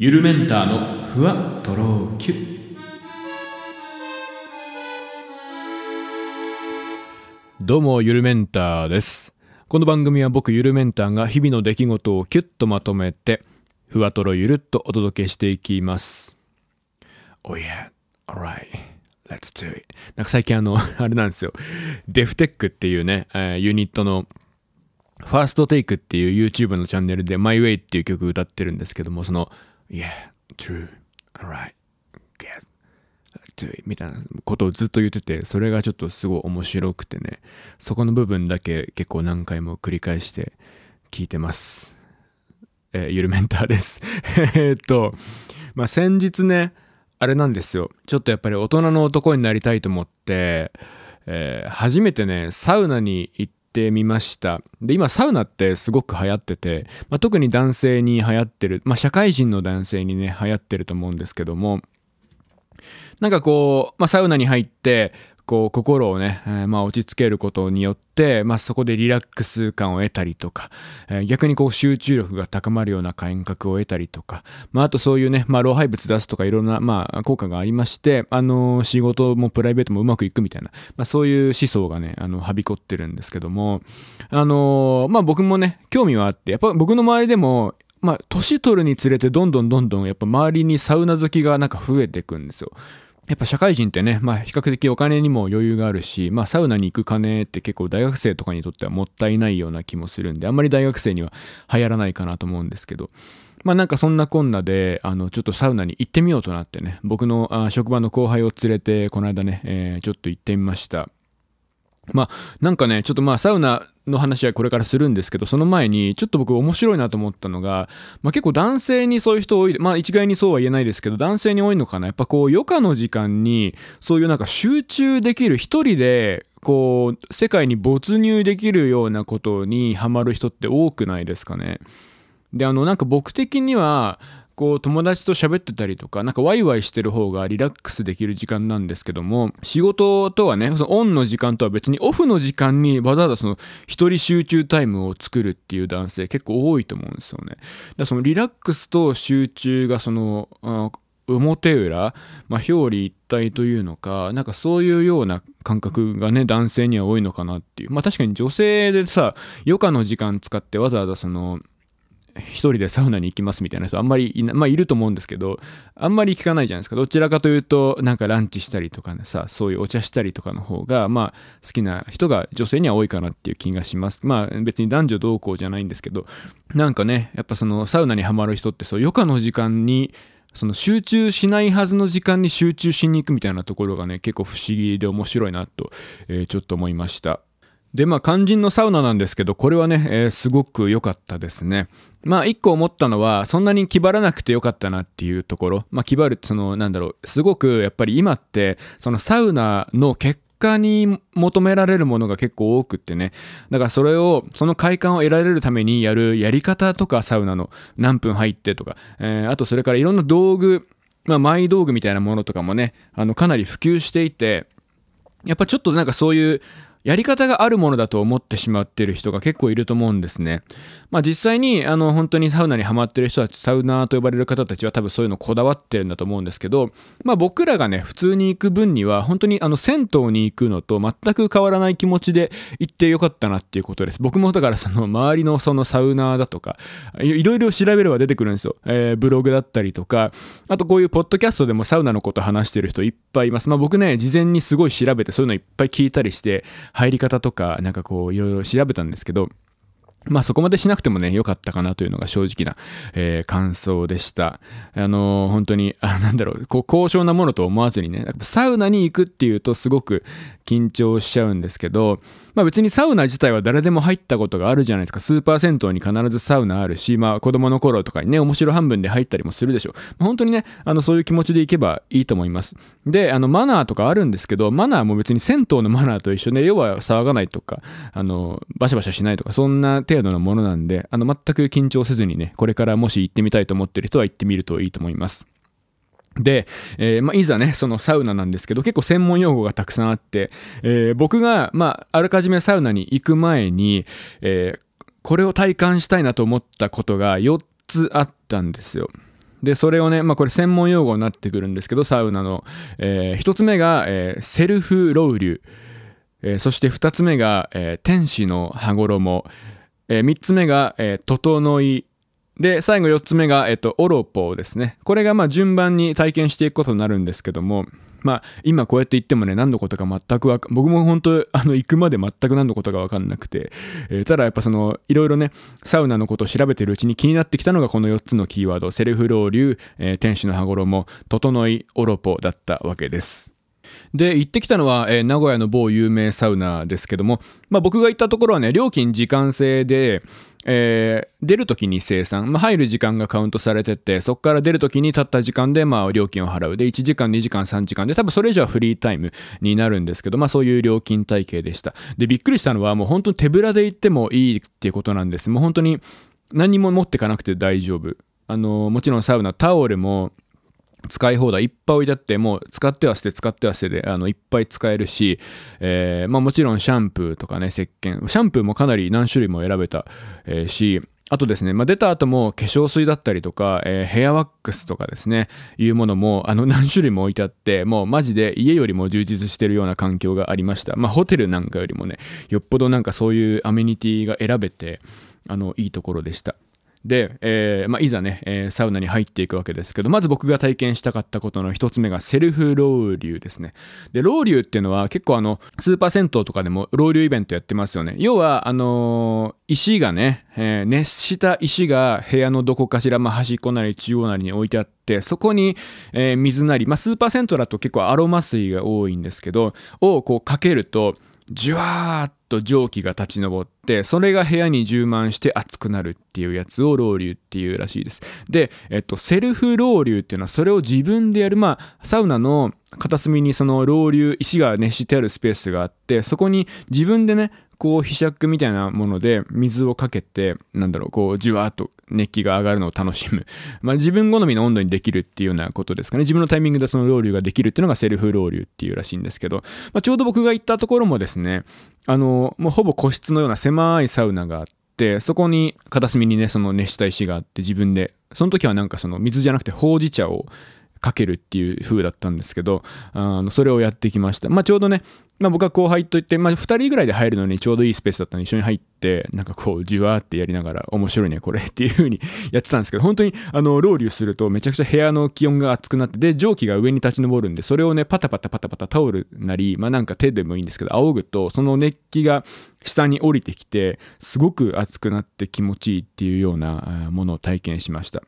ゆるメンターのふわとろきゅどうもゆるメンターです。この番組は僕ゆるメンターが日々の出来事をキュッとまとめてふわとろゆるっとお届けしていきます。Oh yeah, alright Let's do it. なんか最近あの あれなんですよ。デフテックっていうね、えーユニットのファーストテイクっていう YouTube のチャンネルで My Way っていう曲歌ってるんですけども、その Yeah, true, alright, guess, do it みたいなことをずっと言ってて、それがちょっとすごい面白くてね、そこの部分だけ結構何回も繰り返して聞いてます。えーゆるメンターです。えっと、まあ先日ね、あれなんですよ。ちょっとやっぱり大人の男になりたいと思って、えー初めてね、サウナに行ってみました。で、今サウナってすごく流行ってて、まあ、特に男性に流行ってる、まあ、社会人の男性にね、流行ってると思うんですけども、なんかこう、まあ、サウナに入って、こう心をね、えーまあ、落ち着けることによって、まあ、そこでリラックス感を得たりとか、えー逆にこう集中力が高まるような感覚を得たりとか、まあ、あとそういうね、まあ、老廃物出すとかいろんな、まあ、効果がありまして、あのー仕事もプライベートもうまくいくみたいな、まあ、そういう思想がね、あの、はびこってるんですけども、あのまあ、僕もね、興味はあって、やっぱ僕の周りでも、まあ、年取るにつれてどんどんどんどんやっぱ周りにサウナ好きがなんか増えていくんですよ。やっぱ社会人ってね、まあ比較的お金にも余裕があるし、まあサウナに行く金って結構大学生とかにとってはもったいないような気もするんで、あんまり大学生には流行らないかなと思うんですけど、まあなんかそんなこんなで、あの、ちょっとサウナに行ってみようとなってね、僕のあ職場の後輩を連れて、この間ね、えーちょっと行ってみました。まあなんかねちょっとまあサウナの話はこれからするんですけどその前にちょっと僕面白いなと思ったのが、まあ、結構男性にそういう人多いまあ一概にそうは言えないですけど男性に多いのかなやっぱこう余暇の時間にそういうなんか集中できる一人でこう世界に没入できるようなことにハマる人って多くないですかね。であのなんか僕的にはこう友達と喋ってたりとかなんかワイワイしてる方がリラックスできる時間なんですけども仕事とはねそのオンの時間とは別にオフの時間にわざわざその一人集中タイムを作るっていう男性結構多いと思うんですよね。だそのリラックスと集中がその表裏、まあ、表裏一体というのかなんかそういうような感覚がね男性には多いのかなっていうまあ確かに女性でさ余暇の時間使ってわざわざその一人でサウナに行きますみたいな人あんまりいな、まあ、いると思うんですけどあんまり聞かないじゃないですか。どちらかというとなんかランチしたりとかねさそういうお茶したりとかの方がまあ好きな人が女性には多いかなっていう気がします。まあ別に男女同行じゃないんですけどなんかねやっぱそのサウナにはまる人ってそう余暇の時間にその集中しないはずの時間に集中しに行くみたいなところがね結構不思議で面白いなと、えーちょっと思いました。でまあ肝心のサウナなんですけどこれはね、えーすごく良かったですね。まあ一個思ったのはそんなに気張らなくてよかったなっていうところ。まあ気張るってそのなんだろうすごくやっぱり今ってそのサウナの結果に求められるものが結構多くってね。だからそれをその快感を得られるためにやるやり方とかサウナの何分入ってとか、えーあとそれからいろんな道具まあ、マイ道具みたいなものとかもねあのかなり普及していてやっぱちょっとなんかそういうやり方があるものだと思ってしまっている人が結構いると思うんですね。まあ実際にあの本当にサウナにハマってる人たち、サウナーと呼ばれる方たちは多分そういうのこだわってるんだと思うんですけど、まあ僕らがね、普通に行く分には本当にあの銭湯に行くのと全く変わらない気持ちで行ってよかったなっていうことです。僕もだからその周りのそのサウナーだとか、いろいろ調べれば出てくるんですよ。えーブログだったりとか、あとこういうポッドキャストでもサウナのこと話してる人いっぱいいます。まあ僕ね、事前にすごい調べてそういうのいっぱい聞いたりして、入り方とかなんかこういろいろ調べたんですけど、まあそこまでしなくてもね、良かったかなというのが正直な、えー感想でした。あのー本当に、あなんだろう、こう高尚なものと思わずにね、サウナに行くっていうとすごく緊張しちゃうんですけど、まあ別にサウナ自体は誰でも入ったことがあるじゃないですか。スーパー銭湯に必ずサウナあるし、まあ子供の頃とかにね、面白半分で入ったりもするでしょう。まあ本当にね、あのそういう気持ちで行けばいいと思います。で、あのマナーとかあるんですけど、マナーも別に銭湯のマナーと一緒で、要は騒がないとか、あの、バシャバシャしないとか、そんな程度のものなんで、あの、全く緊張せずにね、これからもし行ってみたいと思ってる人は行ってみるといいと思います。で、えーまあ、いざね、そのサウナなんですけど、結構専門用語がたくさんあって、えー僕が、まあ、あらかじめサウナに行く前に、えーこれを体感したいなと思ったことが4つあったんですよ。で、それをね、まあこれ専門用語になってくるんですけど、サウナの。えー、一つ目が、え、セルフロウリュ。え、そして二つ目が、え、天使の羽衣。えー、三つ目が、えー、整い。で、最後四つ目が、えっ、と、オロポですね。これがまあ順番に体験していくことになるんですけども、まあ、今こうやって言ってもね、何のことか全くわか、僕も本当、あの、行くまで全く何のことかわかんなくて、えー、ただやっぱその、いろいろね、サウナのことを調べてるうちに気になってきたのがこの4つのキーワード、セルフロウリュ、えー、天使の羽衣、整い、オロポだったわけです。で、行ってきたのは、えー、名古屋の某有名サウナですけども、まあ僕が行ったところはね、料金時間制で、えー、出るときに生産、まあ、入る時間がカウントされてて、そこから出るときにたった時間で、まあ、料金を払う。で、1時間、2時間、3時間で、多分それ以上はフリータイムになるんですけど、まあ、そういう料金体系でした。で、びっくりしたのは、もう本当に手ぶらで行ってもいいっていうことなんです。もう本当に何も持ってかなくて大丈夫。あの、もちろんサウナ、タオルも、使い放題いっぱい置いてあってもう使っては捨て使っては捨てであのいっぱい使えるし、えーまあ、もちろんシャンプーとかね石鹸シャンプーもかなり何種類も選べた、えー、しあとですね、まあ、出た後も化粧水だったりとか、えー、ヘアワックスとかですね、いうものもあの何種類も置いてあって、もうマジで家よりも充実してるような環境がありました。まあホテルなんかよりもね、よっぽどなんかそういうアメニティが選べて、あの、いいところでした。で、えーまあ、いざね、えー、サウナに入っていくわけですけど、まず僕が体験したかったことの一つ目がセルフロウリュですね。で、ロウリュっていうのは結構あの、スーパー銭湯とかでもロウリュイベントやってますよね。要は、あのー、石がね、えー、熱した石が部屋のどこかしら、まあ、端っこなり中央なりに置いてあって、そこに、えー、水なり、まあ、スーパー銭湯だと結構アロマ水が多いんですけど、をこうかけると、ジュワーッと蒸気が立ち上ってそれが部屋に充満して熱くなるっていうやつをロウリュっていうらしいですで、えっと、セルフロウリュっていうのはそれを自分でやるまあサウナの片隅にそのロウリュ石が熱してあるスペースがあってそこに自分でねこう、ひしゃくみたいなもので水をかけて、なんだろう、こう、じわーっと熱気が上がるのを楽しむ。まあ、自分好みの温度にできるっていうようなことですかね。自分のタイミングでそのロウリュができるっていうのがセルフロウリュっていうらしいんですけど、まあ、ちょうど僕が行ったところもですね、あの、もうほぼ個室のような狭いサウナがあって、そこに片隅にね、その熱した石があって自分で、その時はなんかその水じゃなくてほうじ茶をかけるっていう風だったんですけど、あのそれをやってきました。まあ、ちょうどね、まあ、僕は後輩といって、まあ、2人ぐらいで入るのにちょうどいいスペースだったので一緒に入って、なんかこう、じわーってやりながら、面白いね、これっていう風にやってたんですけど、本当に、あの、ロウリュするとめちゃくちゃ部屋の気温が熱くなって、で、蒸気が上に立ち上るんで、それをね、パタパタパタパタタオルなり、まあ、なんか手でもいいんですけど、仰ぐと、その熱気が下に降りてきて、すごく熱くなって気持ちいいっていうようなものを体験しました。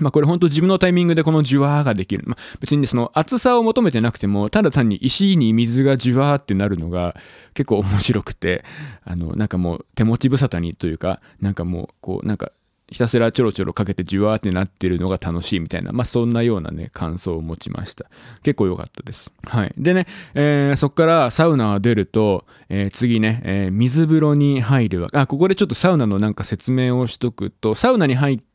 まあこれ本当自分のタイミングでこのジュワーができる。まあ別にその厚さを求めてなくても、ただ単に石に水がジュワーってなるのが結構面白くて、あのなんかもう手持ち無沙汰にというか、なんかもうこうなんかひたすらちょろちょろかけてジュワーってなってるのが楽しいみたいな、まあそんなようなね、感想を持ちました。結構良かったです。はい。でね、えー、そっからサウナ出ると、えー、次ね、えー、水風呂に入るわ。あ、ここでちょっとサウナのなんか説明をしとくと、サウナに入、って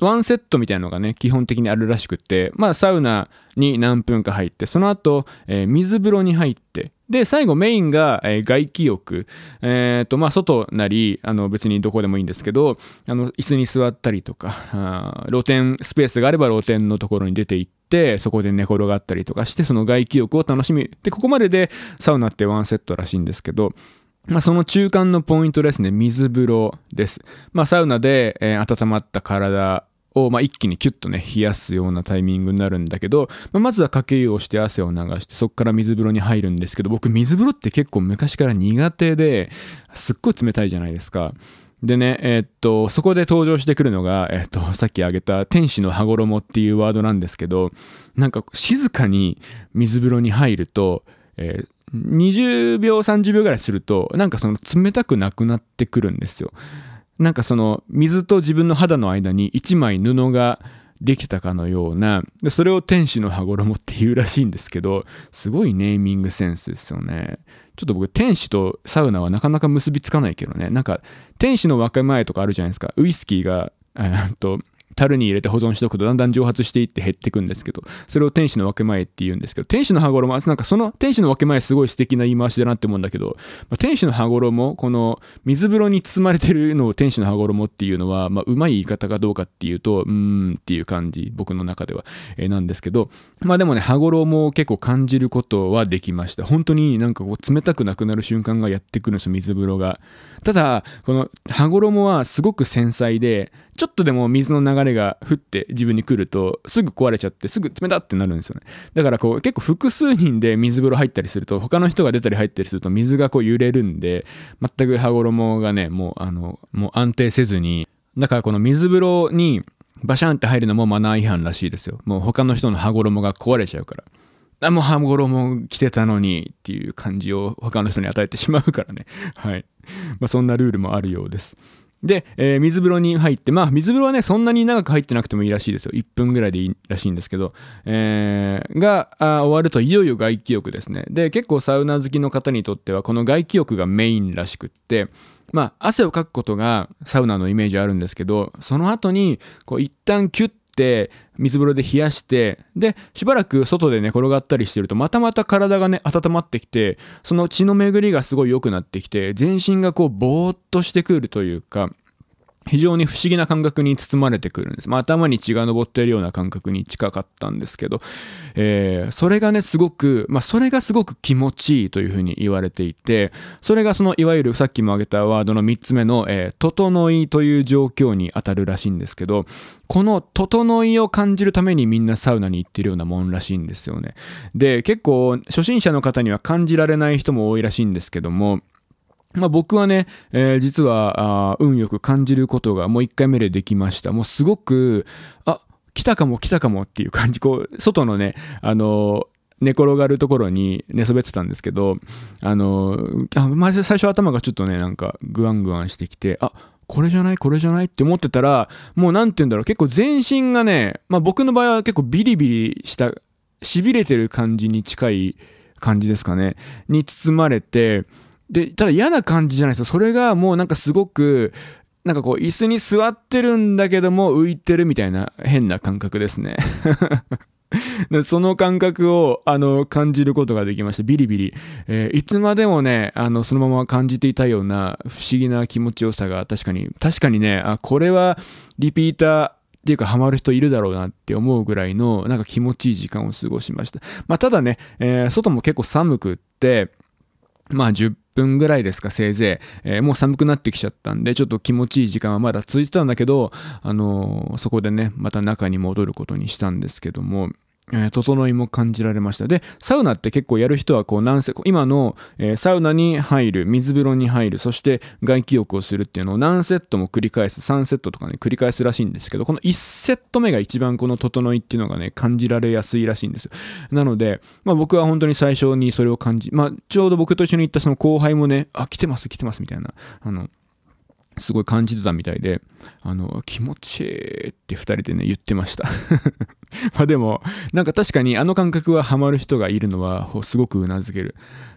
ワンセットみたいなのがね基本的にあるらしくってまあサウナに何分か入ってその後、えー、水風呂に入ってで最後メインが、えー、外気浴えっ、ー、とまあ外なりあの別にどこでもいいんですけどあの椅子に座ったりとか露天スペースがあれば露天のところに出て行ってそこで寝転がったりとかしてその外気浴を楽しみでここまででサウナってワンセットらしいんですけどまあ、その中間のポイントですね、水風呂です。まあ、サウナで、えー、温まった体を、まあ、一気にキュッとね、冷やすようなタイミングになるんだけど、まあ、まずはかけ湯をして汗を流して、そこから水風呂に入るんですけど、僕、水風呂って結構昔から苦手で、すっごい冷たいじゃないですか。でね、えー、っと、そこで登場してくるのが、えー、っと、さっき挙げた天使の羽衣っていうワードなんですけど、なんか静かに水風呂に入ると、えー、20秒30秒ぐらいするとなんかその冷たくなくなってくるんですよ。なんかその水と自分の肌の間に1枚布ができたかのようなそれを天使の羽衣っていうらしいんですけどすごいネーミングセンスですよね。ちょっと僕天使とサウナはなかなか結びつかないけどね。なんか天使の若前とかあるじゃないですか。ウイスキーがえっと樽に入れて保存しておくとだんだん蒸発していって減っていくんですけど、それを天使の分け前って言うんですけど、天使の羽衣、なんかその天使の分け前すごい素敵な言い回しだなって思うんだけど、まあ、天使の羽衣、この水風呂に包まれてるのを天使の羽衣っていうのは、まあ、うまい言い方かどうかっていうと、うーんっていう感じ、僕の中では、えー、なんですけど、まあでもね、羽衣も結構感じることはできました。本当になんかこう冷たくなくなる瞬間がやってくるんですよ、水風呂が。ただ、この羽衣はすごく繊細で、ちょっとでも水の流れが降って自分に来ると、すぐ壊れちゃって、すぐ冷たってなるんですよね。だからこう、結構複数人で水風呂入ったりすると、他の人が出たり入ったりすると、水がこう揺れるんで、全く羽衣がね、もう、あの、もう安定せずに、だからこの水風呂にバシャンって入るのもマナー違反らしいですよ。もう他の人の羽衣が壊れちゃうから。あ、もう羽衣着てたのにっていう感じを他の人に与えてしまうからね。はい。まあそんなルールもあるようです。で、えー、水風呂に入って、まあ水風呂はね、そんなに長く入ってなくてもいいらしいですよ。1分ぐらいでいいらしいんですけど、えー、が終わるといよいよ外気浴ですね。で、結構サウナ好きの方にとっては、この外気浴がメインらしくって、まあ汗をかくことがサウナのイメージあるんですけど、その後に、こう一旦キュッ水風呂で冷やしてでしばらく外で寝転がったりしてるとまたまた体がね温まってきてその血の巡りがすごい良くなってきて全身がこうぼーっとしてくるというか非常に不思議な感覚に包まれてくるんです。まあ、頭に血が上っているような感覚に近かったんですけど、えー、それがね、すごく、まあ、それがすごく気持ちいいというふうに言われていて、それがその、いわゆるさっきも挙げたワードの3つ目の、えー、整いという状況に当たるらしいんですけど、この整いを感じるためにみんなサウナに行ってるようなもんらしいんですよね。で、結構、初心者の方には感じられない人も多いらしいんですけども、まあ、僕はね、えー、実は運よく感じることがもう1回目でできました。もうすごく、あ来たかも来たかもっていう感じ、こう、外のね、あの寝転がるところに寝そべってたんですけど、あのあまず最初頭がちょっとね、なんかグワングワンしてきて、あこれじゃないこれじゃないって思ってたら、もうなんて言うんだろう、結構全身がね、まあ僕の場合は結構ビリビリした、痺れてる感じに近い感じですかね、に包まれて、で、ただ嫌な感じじゃないですよ。それがもうなんかすごく、なんかこう椅子に座ってるんだけども浮いてるみたいな変な感覚ですね。その感覚を、あの、感じることができました。ビリビリ。えー、いつまでもね、あの、そのまま感じていたような不思議な気持ちよさが確かに、確かにね、あ、これはリピーター、っていうかハマる人いるだろうなって思うぐらいのなんか気持ちいい時間を過ごしました。まあただね、えー、外も結構寒くって、まあ10分ぐらいですか、せいぜい。えー、もう寒くなってきちゃったんで、ちょっと気持ちいい時間はまだ続いてたんだけど、あのー、そこでね、また中に戻ることにしたんですけども、えー、整いも感じられました。で、サウナって結構やる人はこう何セ今の、えー、サウナに入る、水風呂に入る、そして外気浴をするっていうのを何セットも繰り返す、3セットとかね、繰り返すらしいんですけど、この1セット目が一番この整いっていうのがね、感じられやすいらしいんですよ。なので、まあ僕は本当に最初にそれを感じ、まあちょうど僕と一緒に行ったその後輩もね、あ、来てます、来てますみたいな、あの、すごい感じてたみたいで、あの、気持ちいいって二人でね、言ってました まあでも、なんか確かにあの感覚はハマる人がいるのは、すごくうなずける。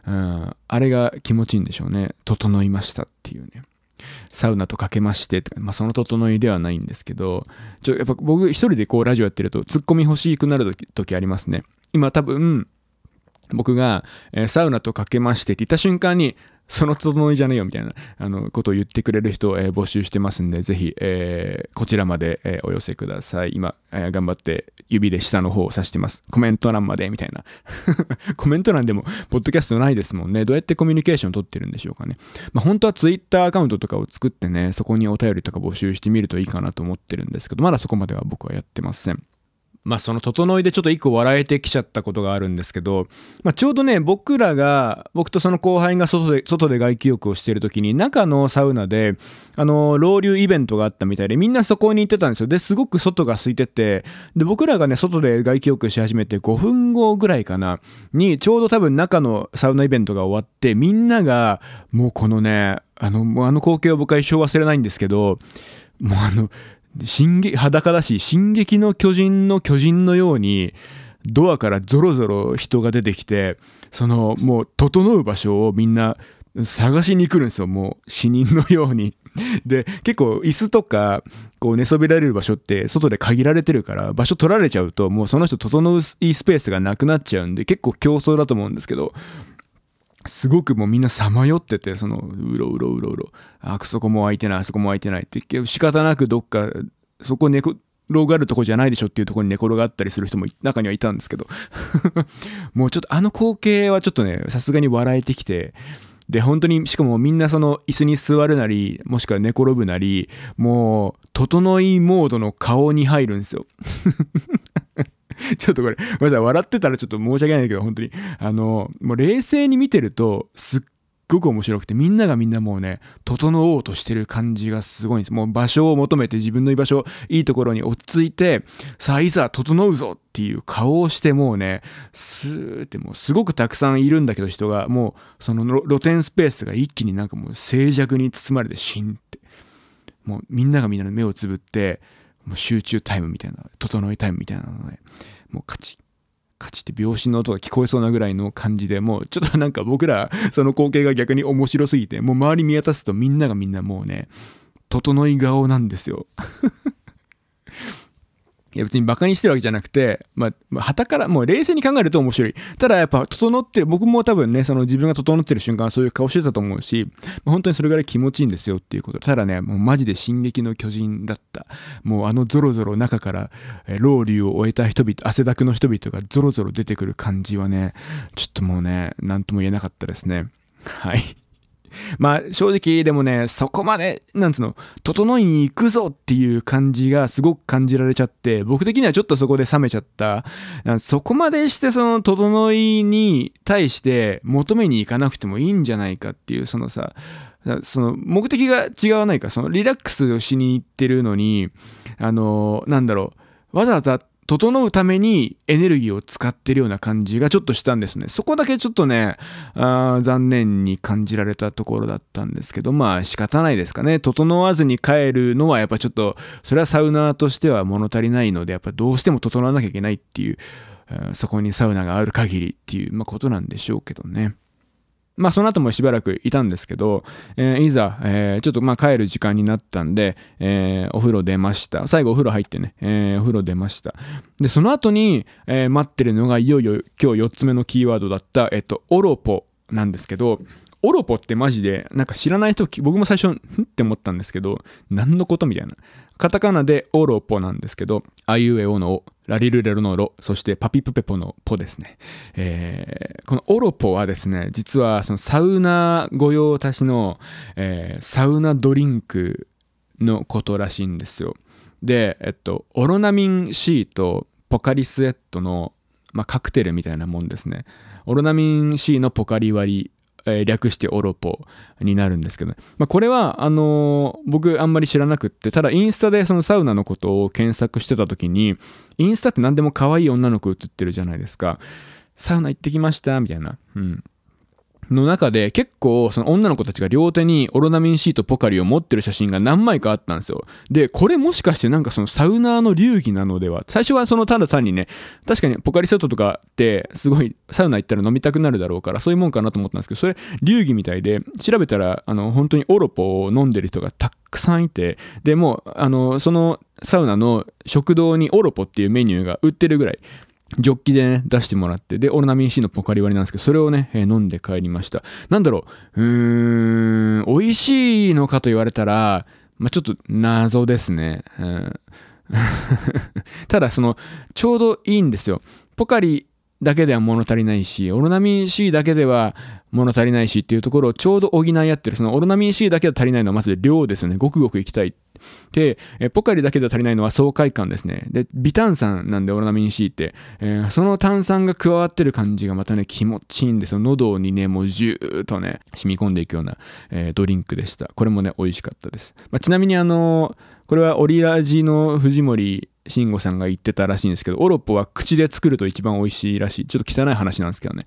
うん、あれが気持ちいいんでしょうね。整いましたっていうね。サウナとかけましてとかまあ、その整いではないんですけど、ちょやっぱ僕一人でこうラジオやってると、ツッコミ欲しくなる時ありますね。今多分、僕が、えー、サウナとかけましてって言った瞬間に、その整いじゃねえよみたいなあのことを言ってくれる人を、えー、募集してますんで、ぜひ、えー、こちらまで、えー、お寄せください。今、え頑張って指で下の方を指してます。コメント欄までみたいな。コメント欄でも、ポッドキャストないですもんね。どうやってコミュニケーション取ってるんでしょうかね。まあ、本当は Twitter アカウントとかを作ってね、そこにお便りとか募集してみるといいかなと思ってるんですけど、まだそこまでは僕はやってません。まあその整いでちょっと一個笑えてきちゃったことがあるんですけど、まあ、ちょうどね僕らが僕とその後輩が外で外で外気浴をしている時に中のサウナであのロウリュイベントがあったみたいでみんなそこに行ってたんですよ。ですごく外が空いててで僕らがね外で外気浴し始めて5分後ぐらいかなにちょうど多分中のサウナイベントが終わってみんながもうこのねあのあの光景を僕は一生忘れないんですけどもうあの進撃、裸だし、進撃の巨人の巨人のように、ドアからゾロゾロ人が出てきて、その、もう、整う場所をみんな探しに来るんですよ。もう、死人のように。で、結構椅子とか、こう寝そべられる場所って外で限られてるから、場所取られちゃうと、もうその人整ういいスペースがなくなっちゃうんで、結構競争だと思うんですけど、すごくもうみんなさまよってて、その、うろうろうろうろ、あ、そこも空いてない、あそこも空いてないって、仕方なくどっか、そこ寝転がるとこじゃないでしょっていうところに寝転がったりする人も中にはいたんですけど もうちょっとあの光景はちょっとね、さすがに笑えてきて、で、本当に、しかもみんなその椅子に座るなり、もしくは寝転ぶなり、もう、整いモードの顔に入るんですよ。ちょっとこれ、ごめんなさい、笑ってたらちょっと申し訳ないんだけど、本当に、あの、もう冷静に見てると、すっごく面白くて、みんながみんなもうね、整おうとしてる感じがすごいんです。もう場所を求めて自分の居場所、いいところに落ち着いて、さあいざ整うぞっていう顔をしてもうね、スーってもうすごくたくさんいるんだけど人が、もうその露天スペースが一気になんかもう静寂に包まれてシンって。もうみんながみんなの目をつぶって、もう集中タイムみたいな、整いタイムみたいなので、もう勝ち。勝ちって秒針の音が聞こえそうなぐらいの感じでもうちょっとなんか僕らその光景が逆に面白すぎてもう周り見渡すとみんながみんなもうね整い顔なんですよいや別にバカにしてるわけじゃなくて、まあ、まあ、からもう冷静に考えると面白い。ただやっぱ整ってる、僕も多分ね、その自分が整ってる瞬間はそういう顔してたと思うし、まあ、本当にそれぐらい気持ちいいんですよっていうこと。ただね、もうマジで進撃の巨人だった。もうあのゾロゾロ中から、えー、老流を終えた人々、汗だくの人々がゾロゾロ出てくる感じはね、ちょっともうね、なんとも言えなかったですね。はい。まあ正直でもね、そこまで、なんつうの、整いに行くぞっていう感じがすごく感じられちゃって、僕的にはちょっとそこで冷めちゃった。そこまでしてその整いに対して求めに行かなくてもいいんじゃないかっていう、そのさ、その目的が違わないか、そのリラックスをしに行ってるのに、あの、なんだろう、わざわざ整うためにエネルギーを使ってるような感じがちょっとしたんですね。そこだけちょっとね、あ残念に感じられたところだったんですけど、まあ仕方ないですかね。整わずに帰るのはやっぱちょっと、それはサウナーとしては物足りないので、やっぱどうしても整わなきゃいけないっていう、そこにサウナがある限りっていう、まあ、ことなんでしょうけどね。まあその後もしばらくいたんですけど、えー、いざ、えー、ちょっとまあ帰る時間になったんで、えー、お風呂出ました。最後お風呂入ってね、えお風呂出ました。で、その後に、え待ってるのがいよいよ今日4つ目のキーワードだった、えっと、オロポなんですけど、オロポってマジで、なんか知らない人、僕も最初、んって思ったんですけど、何のこと？みたいな。カタカナでオロポなんですけど、あいうえおのお、ラリルレロのロ、そしてパピプペポのポですね。えー、このオロポはですね、実はそのサウナ御用達の、えー、サウナドリンクのことらしいんですよ。で、えっと、オロナミン C とポカリスエットの、まあ、カクテルみたいなもんですね。オロナミン C のポカリ割りえー、略してオロポになるんですけど、ね、まあ、これはあのー、僕あんまり知らなくってただインスタでそのサウナのことを検索してた時にインスタって何でも可愛い女の子写ってるじゃないですか。サウナ行ってきましたみたいな、うん、の中で結構その女の子たちが両手にオロナミンシートポカリを持ってる写真が何枚かあったんですよ。で、これもしかしてなんかそのサウナーの流儀なのでは最初はそのただ単にね、確かにポカリセットとかってすごいサウナ行ったら飲みたくなるだろうからそういうもんかなと思ったんですけど、それ流儀みたいで調べたらあの本当にオロポを飲んでる人がたくさんいて、でもうあのそのサウナの食堂にオロポっていうメニューが売ってるぐらいジョッキでね、出してもらって、で、オロナミン C のポカリ割りなんですけど、それをね、えー、飲んで帰りました。なんだろう、うーん、美味しいのかと言われたら、まあ、ちょっと謎ですね。うん、ただ、その、ちょうどいいんですよ。ポカリだけでは物足りないし、オロナミン C だけでは物足りないしっていうところをちょうど補い合ってる。そのオロナミン C だけで足りないのはまず量ですよね。ごくごくいきたい。で、ポカリだけでは足りないのは爽快感ですね。で、微炭酸なんでオロナミン C って、えー、その炭酸が加わってる感じがまたね、気持ちいいんですよ。喉にね、もうジューッとね、染み込んでいくような、えー、ドリンクでした。これもね、美味しかったです。まあ、ちなみにあのーこれはオリラジの藤森慎吾さんが言ってたらしいんですけど、オロッポは口で作ると一番美味しいらしい。ちょっと汚い話なんですけどね。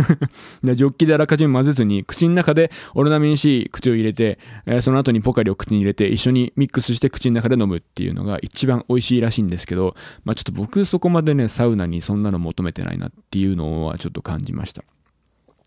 でジョッキであらかじめ混ぜずに、口の中でオロナミン C 口を入れて、え、その後にポカリを口に入れて、一緒にミックスして口の中で飲むっていうのが一番美味しいらしいんですけど、まあちょっと僕そこまでね、サウナにそんなの求めてないなっていうのはちょっと感じました。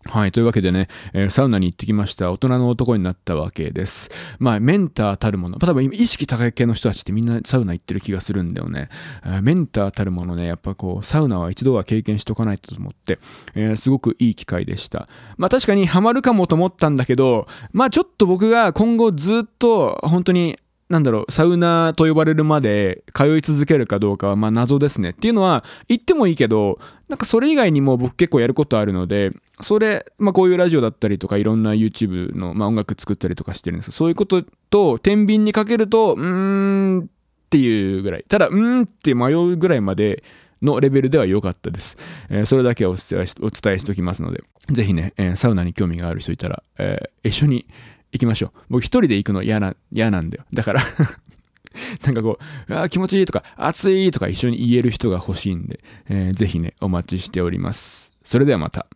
はい。というわけでね、えー、サウナに行ってきました。大人の男になったわけです。まあ、メンターたるもの。多分、意識高い系の人たちってみんなサウナ行ってる気がするんだよね。え、メンターたるものね、やっぱこう、サウナは一度は経験しとかないと思って、えー、すごくいい機会でした。まあ、確かにハマるかもと思ったんだけど、まあ、ちょっと僕が今後ずっと、本当になんだろう、サウナと呼ばれるまで通い続けるかどうかはまあ謎ですね。っていうのは、言ってもいいけど、なんかそれ以外にも僕結構やることあるので、それ、まあこういうラジオだったりとかいろんな YouTube の、まあ、音楽作ったりとかしてるんですけど、そういうことと天秤にかけると、うーんっていうぐらい。ただ、うーんって迷うぐらいまで、のレベルでは良かったです。えー、それだけお伝えしお伝えしておきますので、ぜひね、えー、サウナに興味がある人いたら、えー、一緒に行きましょう。僕一人で行くの嫌な、嫌なんだよ。だから なんかこう、あ気持ちいいとか、暑いとか一緒に言える人が欲しいんで、えー、ぜひね、お待ちしております。それではまた。